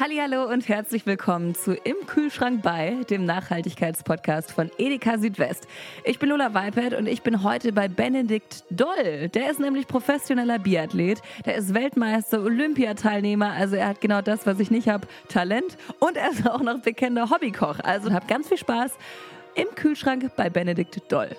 Hallo und herzlich willkommen zu Im Kühlschrank bei, dem Nachhaltigkeitspodcast von Edeka Südwest. Ich bin Lola Weipert und ich bin heute bei Benedikt Doll. Der ist nämlich professioneller Biathlet, der ist Weltmeister, Olympiateilnehmer, also er hat genau das, was ich nicht habe, Talent und er ist auch noch bekennender Hobbykoch. Also habt ganz viel Spaß im Kühlschrank bei Benedikt Doll.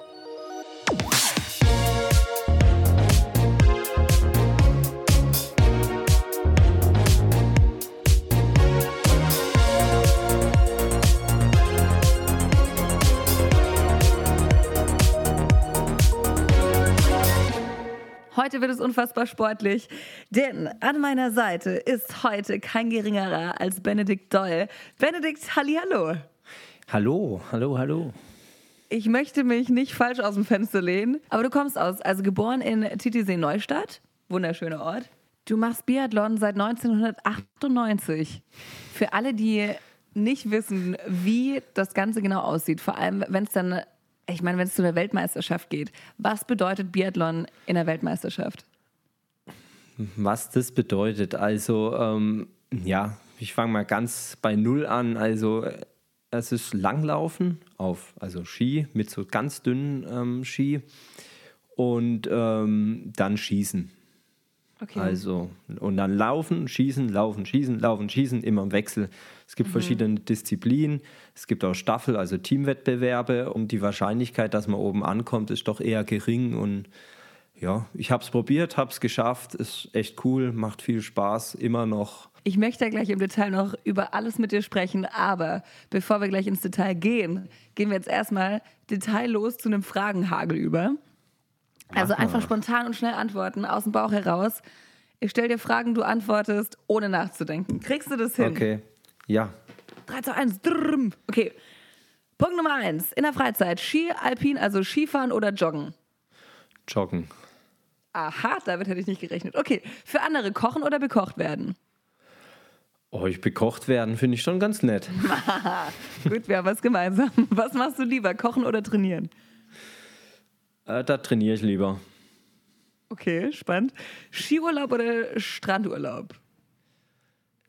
Heute wird es unfassbar sportlich, denn an meiner Seite ist heute kein geringerer als Benedikt Doll. Benedikt, hallihallo. Hallo, hallo, hallo. Ich möchte mich nicht falsch aus dem Fenster lehnen, aber du kommst aus, also geboren in Titisee Neustadt, wunderschöner Ort. Du machst Biathlon seit 1998. Für alle, die nicht wissen, wie das Ganze genau aussieht, vor allem wenn es dann ich meine, wenn es zu einer Weltmeisterschaft geht, was bedeutet Biathlon in der Weltmeisterschaft? Was das bedeutet, also ähm, ja, ich fange mal ganz bei Null an. Also es ist Langlaufen auf, also Ski mit so ganz dünnen ähm, Ski und ähm, dann Schießen. Okay. Also, und dann laufen, schießen, laufen, schießen, laufen, schießen, immer im Wechsel. Es gibt mhm. verschiedene Disziplinen. Es gibt auch Staffel, also Teamwettbewerbe. Und die Wahrscheinlichkeit, dass man oben ankommt, ist doch eher gering. Und ja, ich habe es probiert, habe es geschafft. Ist echt cool, macht viel Spaß, immer noch. Ich möchte gleich im Detail noch über alles mit dir sprechen, aber bevor wir gleich ins Detail gehen, gehen wir jetzt erstmal detaillos zu einem Fragenhagel über. Also einfach spontan und schnell antworten, aus dem Bauch heraus. Ich stelle dir Fragen, du antwortest, ohne nachzudenken. Kriegst du das hin? Okay, ja. 3 zu 1. Drrrm. Okay. Punkt Nummer 1. In der Freizeit. Ski, Alpin, also Skifahren oder Joggen? Joggen. Aha, damit hätte ich nicht gerechnet. Okay. Für andere kochen oder bekocht werden? Oh, ich bekocht werden finde ich schon ganz nett. Gut, wir haben was gemeinsam. Was machst du lieber, kochen oder trainieren? Äh, da trainiere ich lieber. Okay, spannend. Skiurlaub oder Strandurlaub?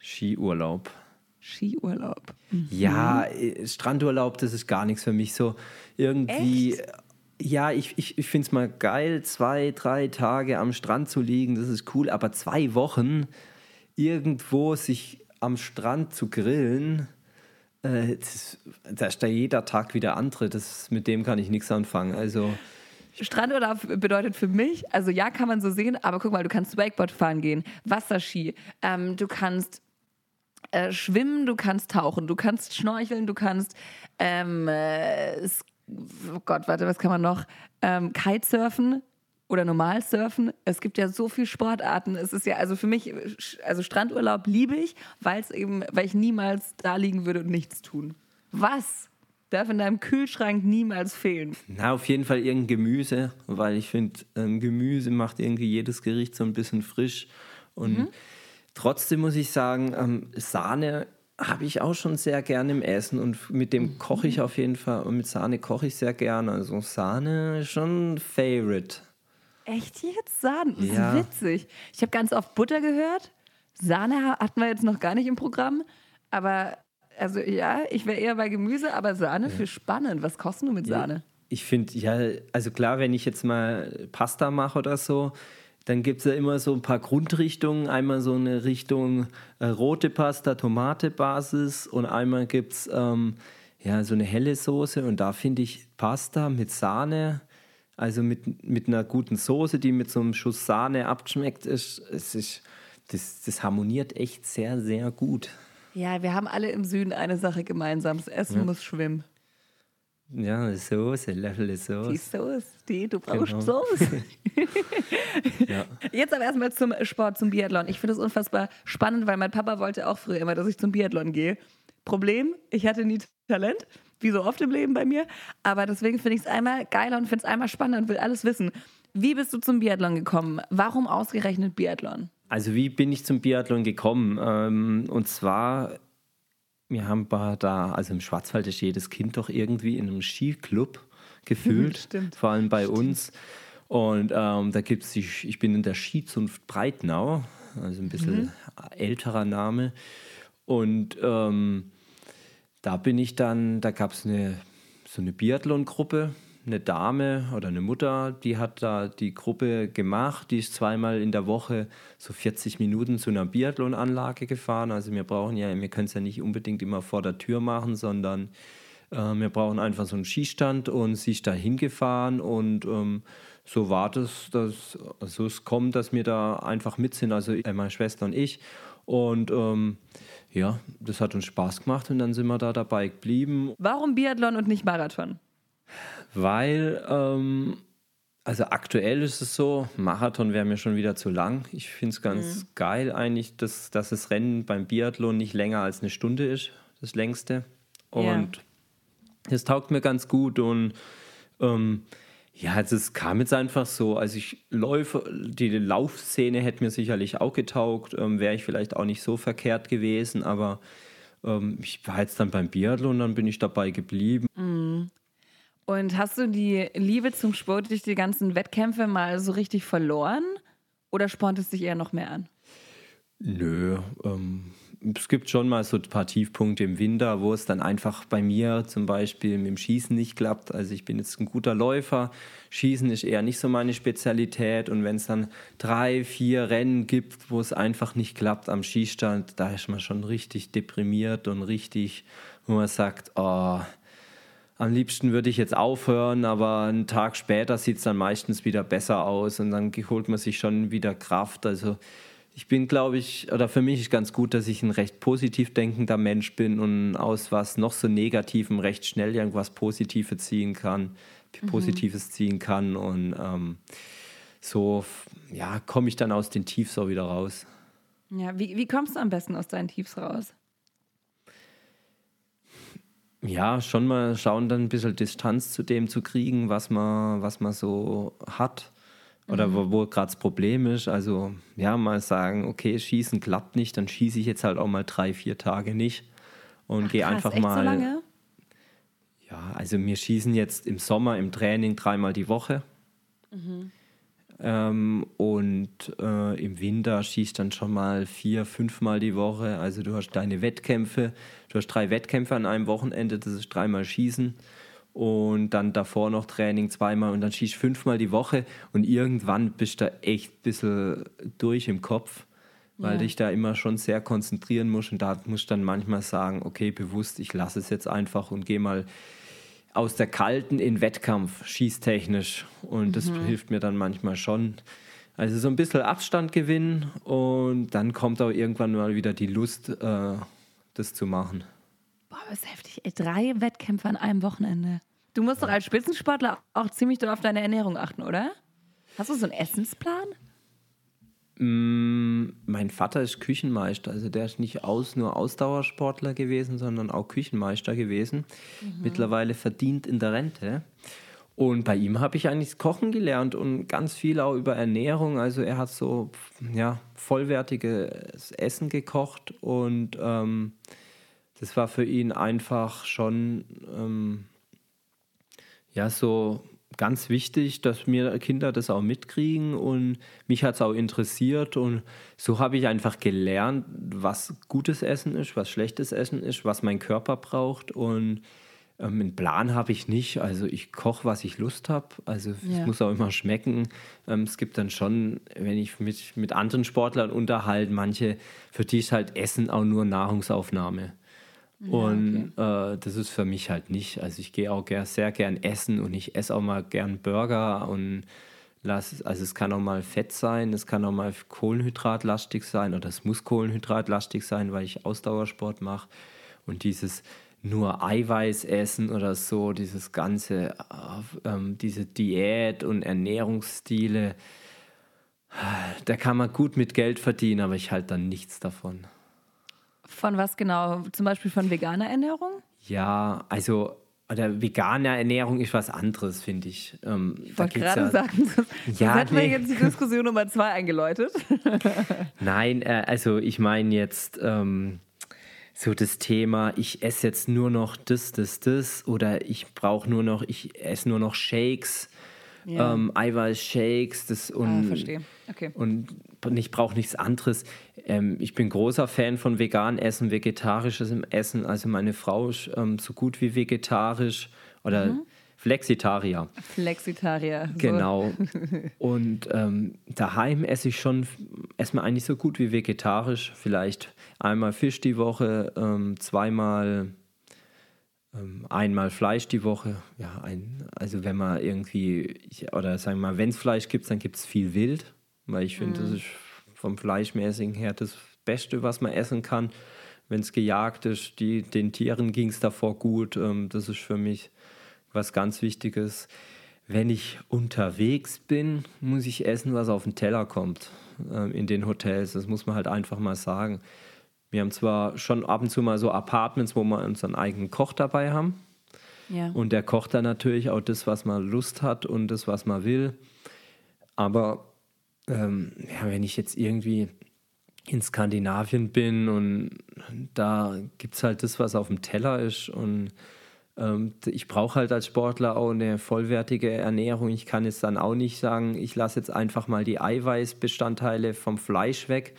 Skiurlaub. Skiurlaub. Mhm. Ja, äh, Strandurlaub, das ist gar nichts für mich. So irgendwie. Echt? Ja, ich, ich, ich finde es mal geil, zwei, drei Tage am Strand zu liegen, das ist cool, aber zwei Wochen irgendwo sich am Strand zu grillen, äh, das, da ist da jeder Tag wieder andere, das, mit dem kann ich nichts anfangen. Also. Strandurlaub bedeutet für mich, also ja, kann man so sehen, aber guck mal, du kannst Wakeboard fahren gehen, Wasserski, ähm, du kannst äh, schwimmen, du kannst tauchen, du kannst schnorcheln, du kannst, ähm, äh, oh Gott, warte, was kann man noch? Ähm, Kitesurfen oder normal surfen. Es gibt ja so viele Sportarten. Es ist ja, also für mich, also Strandurlaub liebe ich, weil es eben, weil ich niemals da liegen würde und nichts tun. Was darf in deinem Kühlschrank niemals fehlen? Na, auf jeden Fall irgendein Gemüse, weil ich finde, ähm, Gemüse macht irgendwie jedes Gericht so ein bisschen frisch. Und mhm. trotzdem muss ich sagen, ähm, Sahne habe ich auch schon sehr gerne im Essen und mit dem mhm. koche ich auf jeden Fall und mit Sahne koche ich sehr gerne. Also Sahne ist schon ein Favorite. Echt jetzt? Sahne? Das ja. ist witzig. Ich habe ganz oft Butter gehört. Sahne hatten wir jetzt noch gar nicht im Programm. Aber also ja, ich wäre eher bei Gemüse, aber Sahne ja. für spannend. Was kostet du mit Sahne? Ich finde, ja, also klar, wenn ich jetzt mal Pasta mache oder so, dann gibt es ja immer so ein paar Grundrichtungen. Einmal so eine Richtung äh, rote Pasta, Tomate-Basis und einmal gibt es ähm, ja, so eine helle Soße und da finde ich Pasta mit Sahne, also mit, mit einer guten Soße, die mit so einem Schuss Sahne abschmeckt, ist, es ist, das, das harmoniert echt sehr, sehr gut. Ja, wir haben alle im Süden eine Sache gemeinsam. Das Essen ja. muss schwimmen. Ja, eine Soße, Löffel Soße. Die Soße, die, du brauchst genau. Soße. ja. Jetzt aber erstmal zum Sport, zum Biathlon. Ich finde es unfassbar spannend, weil mein Papa wollte auch früher immer, dass ich zum Biathlon gehe. Problem, ich hatte nie Talent, wie so oft im Leben bei mir. Aber deswegen finde ich es einmal geiler und finde es einmal spannender und will alles wissen. Wie bist du zum Biathlon gekommen? Warum ausgerechnet Biathlon? Also wie bin ich zum Biathlon gekommen? Ähm, und zwar, wir haben da, also im Schwarzwald ist jedes Kind doch irgendwie in einem Skiclub gefühlt, Stimmt. vor allem bei Stimmt. uns. Und ähm, da gibt es, ich bin in der Skizunft Breitnau, also ein bisschen mhm. älterer Name. Und ähm, da bin ich dann, da gab es eine, so eine Biathlon-Gruppe, eine Dame oder eine Mutter, die hat da die Gruppe gemacht. Die ist zweimal in der Woche so 40 Minuten zu einer Biathlon-Anlage gefahren. Also wir brauchen ja, wir können es ja nicht unbedingt immer vor der Tür machen, sondern äh, wir brauchen einfach so einen Skistand und sie ist da hingefahren und ähm, so war das, dass also es kommt, dass wir da einfach mit sind, also meine Schwester und ich. Und ähm, ja, das hat uns Spaß gemacht und dann sind wir da dabei geblieben. Warum Biathlon und nicht Marathon? Weil, ähm, also aktuell ist es so, Marathon wäre mir schon wieder zu lang. Ich finde es ganz mhm. geil eigentlich, dass, dass das Rennen beim Biathlon nicht länger als eine Stunde ist, das längste. Und es taugt mir ganz gut und ähm, ja, also es kam jetzt einfach so. Also ich läufe, die Laufszene hätte mir sicherlich auch getaugt, ähm, wäre ich vielleicht auch nicht so verkehrt gewesen, aber ähm, ich war jetzt dann beim Biathlon, dann bin ich dabei geblieben. Mm. Und hast du die Liebe zum Sport durch die ganzen Wettkämpfe mal so richtig verloren? Oder spornt es dich eher noch mehr an? Nö, ähm, es gibt schon mal so ein paar Tiefpunkte im Winter, wo es dann einfach bei mir zum Beispiel mit dem Schießen nicht klappt. Also ich bin jetzt ein guter Läufer, Schießen ist eher nicht so meine Spezialität und wenn es dann drei, vier Rennen gibt, wo es einfach nicht klappt am Schießstand, da ist man schon richtig deprimiert und richtig, wo man sagt, oh, am liebsten würde ich jetzt aufhören, aber einen Tag später sieht es dann meistens wieder besser aus und dann holt man sich schon wieder Kraft. Also ich bin, glaube ich, oder für mich ist ganz gut, dass ich ein recht positiv denkender Mensch bin und aus was noch so Negativem recht schnell irgendwas Positives ziehen kann, mhm. Positives ziehen kann und ähm, so ja, komme ich dann aus den Tiefs auch wieder raus. Ja, wie, wie kommst du am besten aus deinen Tiefs raus? Ja, schon mal schauen, dann ein bisschen Distanz zu dem zu kriegen, was man, was man so hat oder mhm. wo, wo gerade das Problem ist. Also ja, mal sagen, okay, Schießen klappt nicht, dann schieße ich jetzt halt auch mal drei, vier Tage nicht und gehe einfach mal. So lange? Ja, also wir schießen jetzt im Sommer im Training dreimal die Woche. Mhm. Ähm, und äh, im Winter schießt dann schon mal vier, fünfmal die Woche. Also du hast deine Wettkämpfe, du hast drei Wettkämpfe an einem Wochenende, das ist dreimal Schießen und dann davor noch Training zweimal und dann schießt fünfmal die Woche und irgendwann bist du echt ein bisschen durch im Kopf, weil ja. dich da immer schon sehr konzentrieren musst und da musst du dann manchmal sagen, okay, bewusst, ich lasse es jetzt einfach und gehe mal aus der kalten in Wettkampf, schießtechnisch und das mhm. hilft mir dann manchmal schon. Also so ein bisschen Abstand gewinnen und dann kommt auch irgendwann mal wieder die Lust, äh, das zu machen. Boah, das ist heftig. Ey, drei Wettkämpfe an einem Wochenende. Du musst doch als Spitzensportler auch ziemlich auf deine Ernährung achten, oder? Hast du so einen Essensplan? Mm, mein Vater ist Küchenmeister, also der ist nicht aus, nur Ausdauersportler gewesen, sondern auch Küchenmeister gewesen. Mhm. Mittlerweile verdient in der Rente. Und bei ihm habe ich eigentlich Kochen gelernt und ganz viel auch über Ernährung. Also er hat so ja, vollwertiges Essen gekocht und ähm, das war für ihn einfach schon ähm, ja so ganz wichtig, dass mir Kinder das auch mitkriegen und mich hat es auch interessiert und so habe ich einfach gelernt, was gutes Essen ist, was schlechtes Essen ist, was mein Körper braucht und ähm, einen Plan habe ich nicht. Also ich koche, was ich Lust habe. Also ja. es muss auch immer schmecken. Ähm, es gibt dann schon, wenn ich mich mit anderen Sportlern unterhalte, manche, für die ist halt Essen auch nur Nahrungsaufnahme. Und okay. äh, das ist für mich halt nicht. Also ich gehe auch sehr gern essen und ich esse auch mal gern Burger und lass, also es kann auch mal Fett sein, es kann auch mal Kohlenhydratlastig sein oder es muss Kohlenhydratlastig sein, weil ich Ausdauersport mache. Und dieses nur Eiweiß essen oder so, dieses ganze, äh, ähm, diese Diät und Ernährungsstile, da kann man gut mit Geld verdienen, aber ich halte dann nichts davon. Von was genau? Zum Beispiel von veganer Ernährung? Ja, also oder vegane Ernährung ist was anderes, finde ich. Ähm, ich wollte gerade ja, sagen, das, ja, hätten nee. wir jetzt die Diskussion Nummer zwei eingeläutet. Nein, äh, also ich meine jetzt ähm, so das Thema, ich esse jetzt nur noch das, das, das oder ich brauche nur noch, ich esse nur noch Shakes. Ja. ähm, Eiweißshakes das und, Ah, verstehe. Okay. und ich brauche nichts anderes. Ähm, ich bin großer Fan von vegan Essen, vegetarisches Essen. Also meine Frau ist ähm, so gut wie vegetarisch oder Mhm. Flexitarier. Flexitarier. So. Genau. Und ähm, daheim esse ich schon erstmal eigentlich so gut wie vegetarisch. Vielleicht einmal Fisch die Woche, ähm, zweimal, einmal Fleisch die Woche. Ja, ein, also wenn man irgendwie, oder sagen wir mal, wenn es Fleisch gibt, dann gibt es viel Wild. Weil ich finde, das ist vom Fleischmäßigen her das Beste, was man essen kann. Wenn es gejagt ist, die, den Tieren ging es davor gut. Ähm, das ist für mich was ganz Wichtiges. Wenn ich unterwegs bin, muss ich essen, was auf den Teller kommt ähm, in den Hotels. Das muss man halt einfach mal sagen. Wir haben zwar schon ab und zu mal so Apartments, wo wir unseren eigenen Koch dabei haben. Ja. Und der kocht dann natürlich auch das, was man Lust hat und das, was man will. Aber ähm, ja, wenn ich jetzt irgendwie in Skandinavien bin und da gibt es halt das, was auf dem Teller ist und ähm, ich brauche halt als Sportler auch eine vollwertige Ernährung. Ich kann jetzt dann auch nicht sagen, ich lasse jetzt einfach mal die Eiweißbestandteile vom Fleisch weg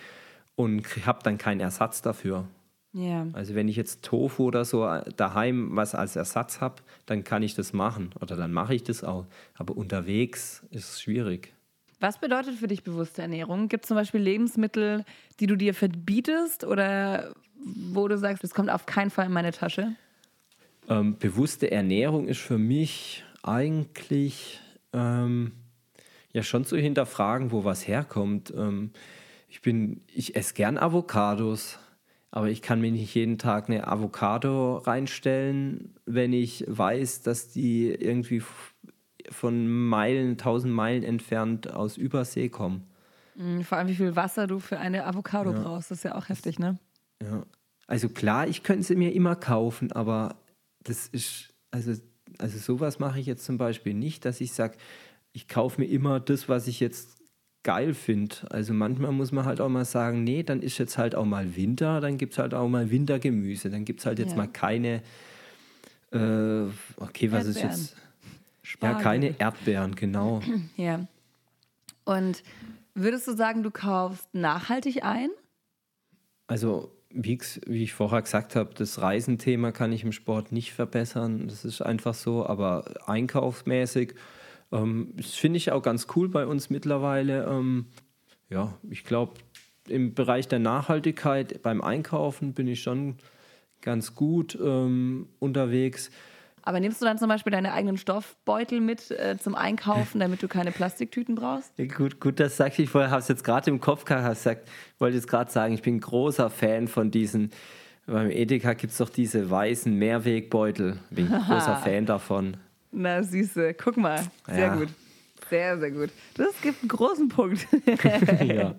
und habe dann keinen Ersatz dafür. ja. Also wenn ich jetzt Tofu oder so daheim was als Ersatz habe, dann kann ich das machen oder dann mache ich das auch. Aber unterwegs ist es schwierig. Was bedeutet für dich bewusste Ernährung? Gibt es zum Beispiel Lebensmittel, die du dir verbietest oder wo du sagst, das kommt auf keinen Fall in meine Tasche? Ähm, bewusste Ernährung ist für mich eigentlich ähm, ja schon zu hinterfragen, wo was herkommt. Ähm, ich bin, ich esse gern Avocados, aber ich kann mir nicht jeden Tag eine Avocado reinstellen, wenn ich weiß, dass die irgendwie von Meilen, tausend Meilen entfernt aus Übersee kommen. Mhm, Vor allem, wie viel Wasser du für eine Avocado brauchst, das ist ja auch heftig, ne? Ja. Also klar, ich könnte sie mir immer kaufen, aber das ist, also, also sowas mache ich jetzt zum Beispiel nicht, dass ich sage, ich kaufe mir immer das, was ich jetzt geil finde. Also manchmal muss man halt auch mal sagen, nee, dann ist jetzt halt auch mal Winter, dann gibt es halt auch mal Wintergemüse, dann gibt es halt jetzt Ja. mal keine, äh, okay, was ist Erdbeeren. jetzt? Ja, Spargel. keine Erdbeeren, genau. Ja. Und würdest du sagen, du kaufst nachhaltig ein? Also, wie ich vorher gesagt habe, das Reisenthema kann ich im Sport nicht verbessern. Das ist einfach so. Aber einkaufsmäßig, ähm, das finde ich auch ganz cool bei uns mittlerweile. Ähm, ja, ich glaube, im Bereich der Nachhaltigkeit beim Einkaufen bin ich schon ganz gut ähm, unterwegs. Aber nimmst du dann zum Beispiel deine eigenen Stoffbeutel mit äh, zum Einkaufen, damit du keine Plastiktüten brauchst? Ja, gut, gut, das sagst du. Ich vorher habe es jetzt gerade im Kopf gehabt, wollte jetzt gerade sagen, ich bin großer Fan von diesen, beim Edeka gibt es doch diese weißen Mehrwegbeutel. Bin ich großer Fan davon. Na, süße, guck mal. Sehr Ja. gut. Sehr, sehr gut. Das gibt einen großen Punkt. ja.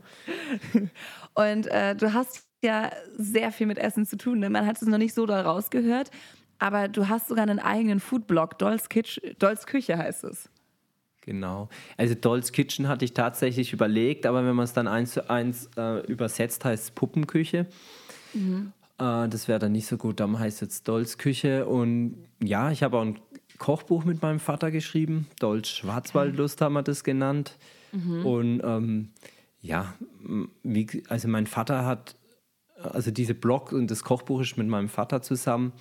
Und äh, du hast ja sehr viel mit Essen zu tun. Ne? Man hat es noch nicht so da rausgehört, aber du hast sogar einen eigenen Foodblog, Dolls, Kitch, Dolls Küche heißt es. Genau. Also Dolls Kitchen hatte ich tatsächlich überlegt, aber wenn man es dann eins zu eins äh, übersetzt, heißt es Puppenküche. Äh, das wäre dann nicht so gut. Darum heißt es jetzt Dolls Küche. Und ja, ich habe auch ein Kochbuch mit meinem Vater geschrieben. Dolls Schwarzwaldlust haben wir das genannt. Und ähm, ja, wie, also mein Vater hat, also diese Blog und das Kochbuch ist mit meinem Vater zusammen.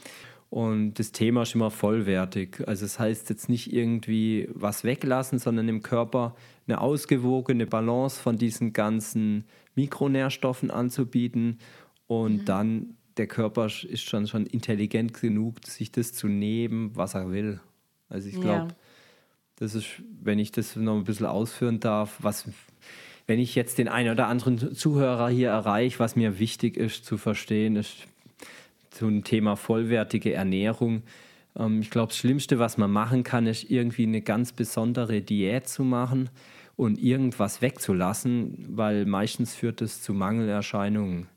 Und das Thema ist immer vollwertig. Also es heißt jetzt nicht irgendwie was weglassen, sondern im Körper eine ausgewogene Balance von diesen ganzen Mikronährstoffen anzubieten. Und dann der Körper ist schon, schon intelligent genug, sich das zu nehmen, was er will. Also ich glaube, Ja. das ist, wenn ich das noch ein bisschen ausführen darf, was, wenn ich jetzt den einen oder anderen Zuhörer hier erreiche, was mir wichtig ist zu verstehen, ist zum Thema vollwertige Ernährung. Ähm, ich glaube, das Schlimmste, was man machen kann, ist irgendwie eine ganz besondere Diät zu machen und irgendwas wegzulassen, weil meistens führt es zu Mangelerscheinungen.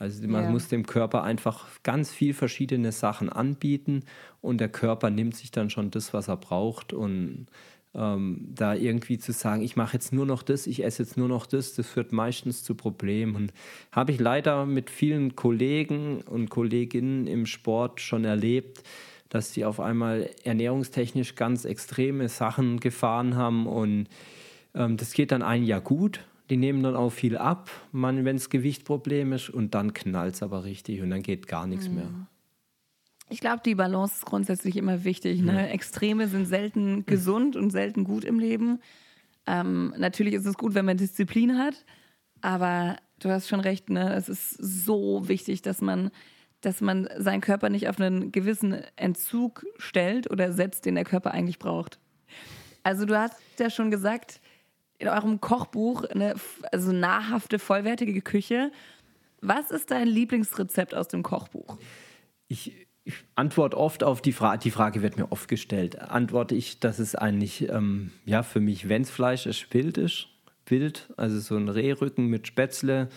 Also man Ja. muss dem Körper einfach ganz viel verschiedene Sachen anbieten und der Körper nimmt sich dann schon das, was er braucht. Und ähm, da irgendwie zu sagen, ich mache jetzt nur noch das, ich esse jetzt nur noch das, das führt meistens zu Problemen. Und habe ich leider mit vielen Kollegen und Kolleginnen im Sport schon erlebt, dass die auf einmal ernährungstechnisch ganz extreme Sachen gefahren haben und ähm, das geht dann ein Jahr gut. Die nehmen dann auch viel ab, wenn das Gewichtproblem ist und dann knallt es aber richtig und dann geht gar nichts mhm. mehr. Ich glaube, die Balance ist grundsätzlich immer wichtig. Ne? Ja. Extreme sind selten gesund und selten gut im Leben. Ähm, natürlich ist es gut, wenn man Disziplin hat, aber du hast schon recht, ne? es ist so wichtig, dass man, dass man seinen Körper nicht auf einen gewissen Entzug stellt oder setzt, den der Körper eigentlich braucht. Also du hast ja schon gesagt, in eurem Kochbuch eine also nahrhafte, vollwertige Küche. Was ist dein Lieblingsrezept aus dem Kochbuch? Ich ich antworte oft auf die Frage, die Frage wird mir oft gestellt, antworte ich, dass es eigentlich, ähm, ja, für mich, wenn es Fleisch ist, wild ist, wild, also so ein Rehrücken mit Spätzle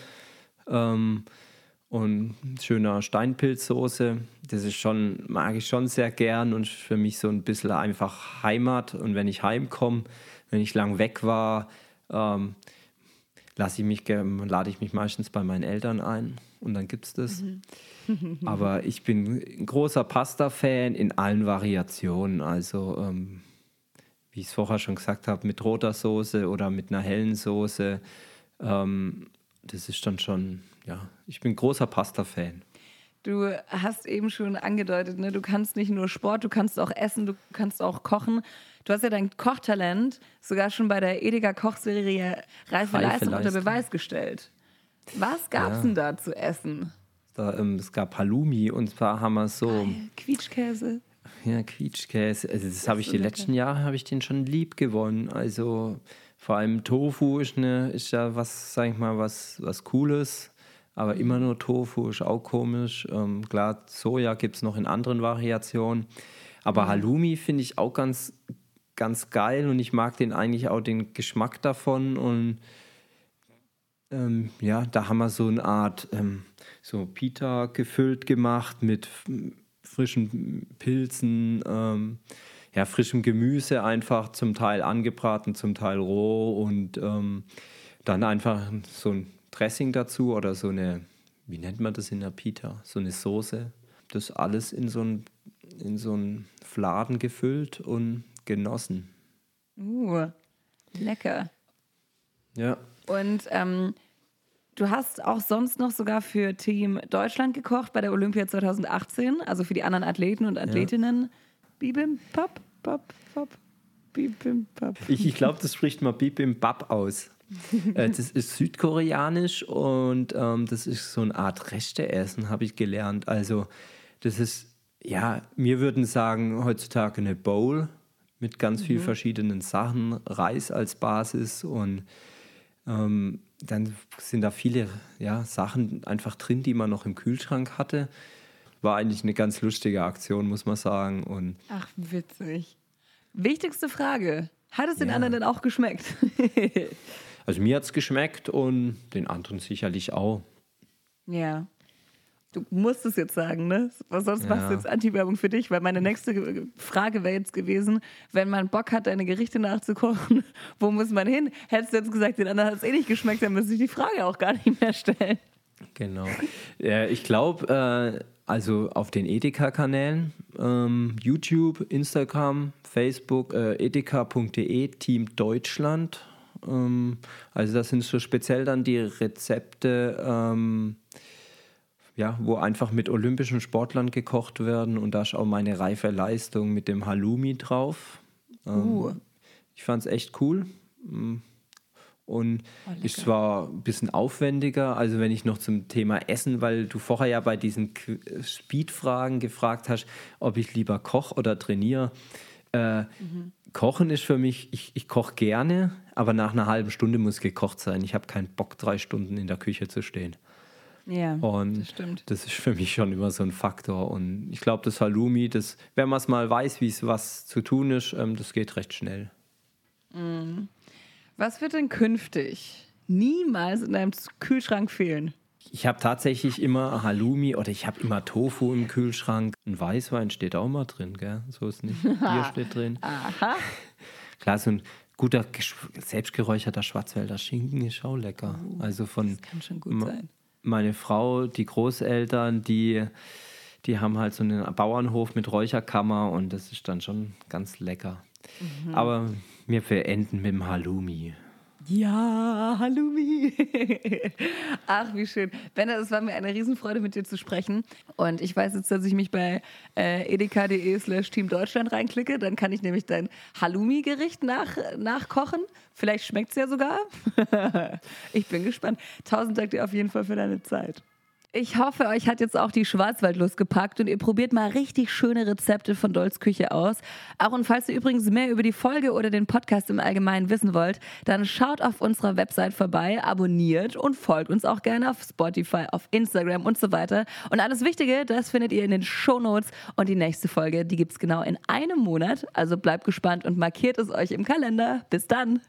ähm, und schöner Steinpilzsoße, das ist schon, mag ich schon sehr gern und für mich so ein bisschen einfach Heimat und wenn ich heimkomme, wenn ich lang weg war, ähm, lasse ich mich, lade ich mich meistens bei meinen Eltern ein und dann gibt es das. Mhm. Aber ich bin ein großer Pasta-Fan in allen Variationen. Also, ähm, wie ich es vorher schon gesagt habe, mit roter Soße oder mit einer hellen Soße. Ähm, das ist dann schon, ja, ich bin großer Pasta-Fan. Du hast eben schon angedeutet, ne? du kannst nicht nur Sport, du kannst auch essen, du kannst auch kochen. Du hast ja dein Kochtalent sogar schon bei der Edeka Kochserie Reife, Reife Leistung unter Beweis gestellt. Was gab es ja. denn da zu essen? Da, ähm, es gab Halloumi und zwar haben wir so. Geil. Quietschkäse. Ja, Quietschkäse. Also das, das habe ich die letzten Jahre habe ich den schon lieb gewonnen. Also vor allem Tofu ist, eine, ist ja was, sag ich mal, was, was Cooles. Aber immer nur Tofu ist auch komisch. Ähm, klar, Soja gibt es noch in anderen Variationen. Aber mhm. Halloumi finde ich auch ganz, ganz geil und ich mag den eigentlich auch den Geschmack davon. Und ähm, ja, da haben wir so eine Art ähm, so Pita gefüllt gemacht mit frischen Pilzen, ähm, ja, frischem Gemüse einfach zum Teil angebraten, zum Teil roh und ähm, dann einfach so ein Dressing dazu oder so eine, wie nennt man das in der Pita? So eine Soße. Das alles in so ein, in so einen Fladen gefüllt und genossen. Uh, lecker. Ja. Und ähm, Du hast auch sonst noch sogar für Team Deutschland gekocht bei der Olympia 2018, also für die anderen Athleten und Athletinnen. Ja. Bibim, pap, pap, pap, bibim, pap. Ich, ich glaube, das spricht mal Bibim, pap aus. Äh, das ist südkoreanisch und ähm, das ist so eine Art Reste-Essen, habe ich gelernt. Also, das ist, ja, wir würden sagen, heutzutage eine Bowl mit ganz mhm. vielen verschiedenen Sachen, Reis als Basis und ähm, dann sind da viele ja, Sachen einfach drin, die man noch im Kühlschrank hatte. War eigentlich eine ganz lustige Aktion, muss man sagen. Und Ach, witzig. Wichtigste Frage. Hat es den ja. anderen denn auch geschmeckt? also mir hat es geschmeckt und den anderen sicherlich auch. Ja. Du musst es jetzt sagen, ne? Was sonst ja. machst du jetzt Anti-Werbung für dich? Weil meine nächste Frage wäre jetzt gewesen, wenn man Bock hat, deine Gerichte nachzukochen, wo muss man hin? Hättest du jetzt gesagt, den anderen hat es eh nicht geschmeckt, dann müsste ich die Frage auch gar nicht mehr stellen. Genau. Äh, ich glaube, äh, also auf den Edeka-Kanälen, ähm, YouTube, Instagram, Facebook, äh, edeka.de, Team Deutschland. Ähm, also das sind so speziell dann die Rezepte. Ähm, ja, wo einfach mit olympischen Sportlern gekocht werden und da ist auch meine reife Leistung mit dem Halloumi drauf. Uh. Ähm, ich fand es echt cool. Mm. Und oh, ist zwar ein bisschen aufwendiger, also wenn ich noch zum Thema Essen, weil du vorher ja bei diesen Speed-Fragen gefragt hast, ob ich lieber koche oder trainiere. Äh, mhm. Kochen ist für mich, ich, ich koche gerne, aber nach einer halben Stunde muss gekocht sein. Ich habe keinen Bock, drei Stunden in der Küche zu stehen. Ja, und das stimmt. Das ist für mich schon immer so ein Faktor. Und ich glaube, das Halloumi, das, wenn man es mal weiß, wie es was zu tun ist, ähm, das geht recht schnell. Mhm. Was wird denn künftig niemals in deinem Kühlschrank fehlen? Ich habe tatsächlich immer Halloumi oder ich habe immer Tofu im Kühlschrank. Ein Weißwein steht auch mal drin, gell? So ist nicht. Bier steht drin. Aha. Klar, so ein guter selbstgeräucherter Schwarzwälder Schinken ist auch lecker. Oh, also von das kann schon gut sein meine Frau, die Großeltern, die, Die haben halt so einen Bauernhof mit Räucherkammer und das ist dann schon ganz lecker. Mhm. Aber wir verenden mit dem Halloumi. Ja, Halloumi. Ach, wie schön. Benner, es war mir eine Riesenfreude, mit dir zu sprechen. Und ich weiß jetzt, dass ich mich bei äh, edeka.de slash Team Deutschland reinklicke. Dann kann ich nämlich dein Halloumi-Gericht nach, nachkochen. Vielleicht schmeckt es ja sogar. ich bin gespannt. Tausend Dank dir auf jeden Fall für deine Zeit. Ich hoffe, euch hat jetzt auch die Schwarzwaldlust gepackt und ihr probiert mal richtig schöne Rezepte von Dolls Küche aus. Auch und falls ihr übrigens mehr über die Folge oder den Podcast im Allgemeinen wissen wollt, dann schaut auf unserer Website vorbei, abonniert und folgt uns auch gerne auf Spotify, auf Instagram und so weiter. Und alles Wichtige, das findet ihr in den Show Notes und die nächste Folge, die gibt es genau in einem Monat. Also bleibt gespannt und markiert es euch im Kalender. Bis dann!